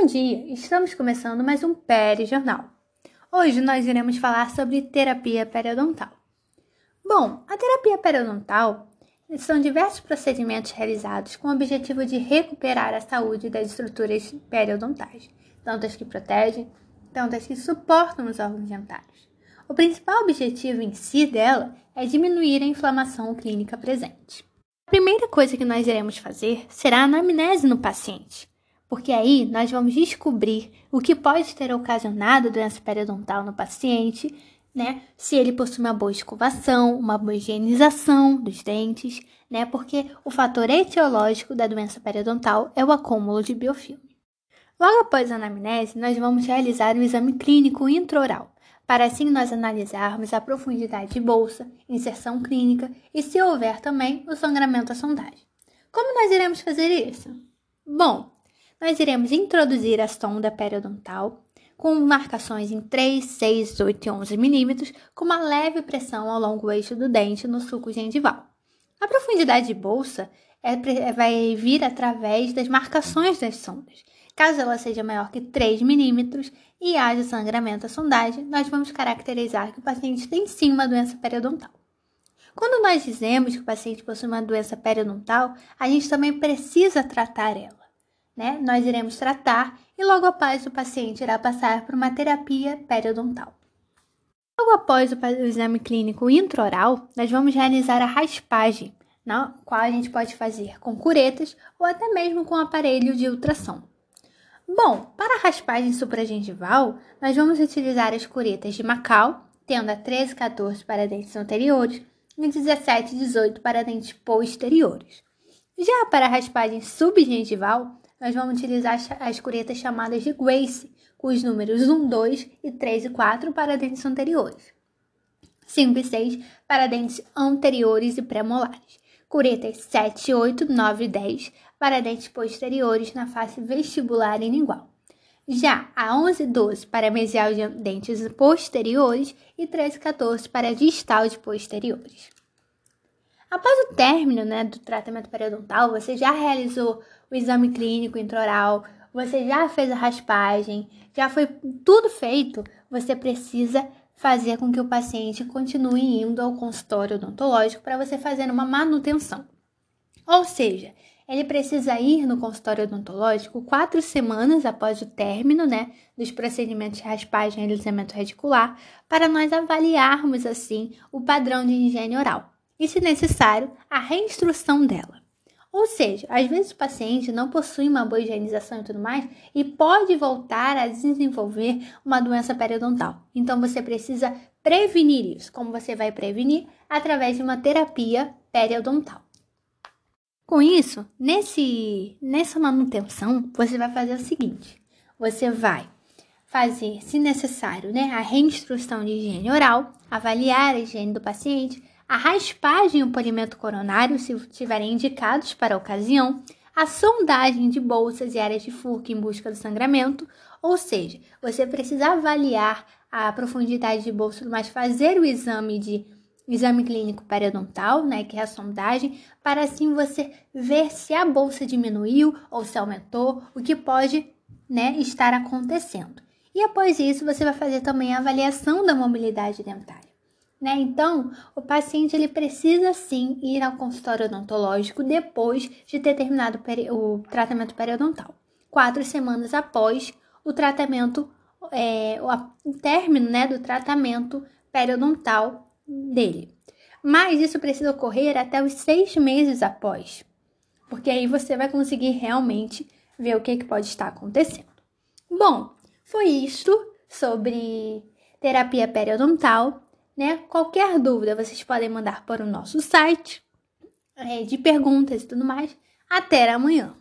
Bom dia, estamos começando mais um Peri Jornal. Hoje nós iremos falar sobre terapia periodontal. Bom, a terapia periodontal são diversos procedimentos realizados com o objetivo de recuperar a saúde das estruturas periodontais, tanto as que protegem, tanto as que suportam os órgãos dentários. O principal objetivo em si dela é diminuir a inflamação clínica presente. A primeira coisa que nós iremos fazer será a anamnese no paciente, porque aí nós vamos descobrir o que pode ter ocasionado a doença periodontal no paciente, né? Se ele possui uma boa escovação, uma boa higienização dos dentes, né? Porque o fator etiológico da doença periodontal é o acúmulo de biofilme. Logo após a anamnese, nós vamos realizar o exame clínico intraoral, para assim nós analisarmos a profundidade de bolsa, inserção clínica e se houver também o sangramento à sondagem. Como nós iremos fazer isso? Bom, nós iremos introduzir a sonda periodontal com marcações em 3, 6, 8 e 11 milímetros, com uma leve pressão ao longo do eixo do dente no sulco gengival. A profundidade de bolsa é, vai vir através das marcações das sondas, Caso ela seja maior que 3 milímetros e haja sangramento à sondagem, nós vamos caracterizar que o paciente tem sim uma doença periodontal. Quando nós dizemos que o paciente possui uma doença periodontal, a gente também precisa tratar ela. Né? Nós iremos tratar e logo após o paciente irá passar por uma terapia periodontal. Logo após o exame clínico intraoral, nós vamos realizar a raspagem, na qual a gente pode fazer com curetas ou até mesmo com aparelho de ultrassom. Bom, para a raspagem supragengival, nós vamos utilizar as curetas de Macau, tendo a 13 14 para dentes anteriores e 17 18 para dentes posteriores. Já para a raspagem subgengival, nós vamos utilizar as curetas chamadas de Grace, com os números 1, 2 e 3 e 4 para dentes anteriores. 5 e 6 para dentes anteriores e pré-molares. Curetas 7, 8, 9 e 10 para dentes posteriores na face vestibular e lingual. Já a 11 12 para mesial de dentes posteriores e 13 14 para distal de posteriores. Após o término né, do tratamento periodontal, você já realizou o exame clínico intraoral, você já fez a raspagem, já foi tudo feito, você precisa fazer com que o paciente continue indo ao consultório odontológico para você fazer uma manutenção. Ou seja, ele precisa ir no consultório odontológico quatro semanas após o término né, dos procedimentos de raspagem e alisamento reticular para nós avaliarmos assim o padrão de higiene oral e, se necessário, a reinstrução dela. Ou seja, às vezes o paciente não possui uma boa higienização e tudo mais e pode voltar a desenvolver uma doença periodontal. Então você precisa prevenir isso. Como você vai prevenir? Através de uma terapia periodontal. Com isso, nesse, nessa manutenção, você vai fazer o seguinte: você vai fazer, se necessário, né, a reinstrução de higiene oral, avaliar a higiene do paciente, a raspagem e o polimento coronário, se estiverem indicados para a ocasião, a sondagem de bolsas e áreas de furca em busca do sangramento, ou seja, você precisa avaliar a profundidade de bolsa, mas fazer o exame de exame clínico periodontal, né, que é a sondagem, para assim você ver se a bolsa diminuiu ou se aumentou, o que pode, né, estar acontecendo. E após isso, você vai fazer também a avaliação da mobilidade dentária. Né? Então, o paciente ele precisa sim ir ao consultório odontológico depois de ter terminado o tratamento periodontal, quatro semanas após o tratamento, é, o término né, do tratamento periodontal dele. Mas isso precisa ocorrer até os seis meses após, porque aí você vai conseguir realmente ver o que, que pode estar acontecendo. Bom, foi isto sobre terapia periodontal. Né? Qualquer dúvida vocês podem mandar para o nosso site é, de perguntas e tudo mais. Até amanhã!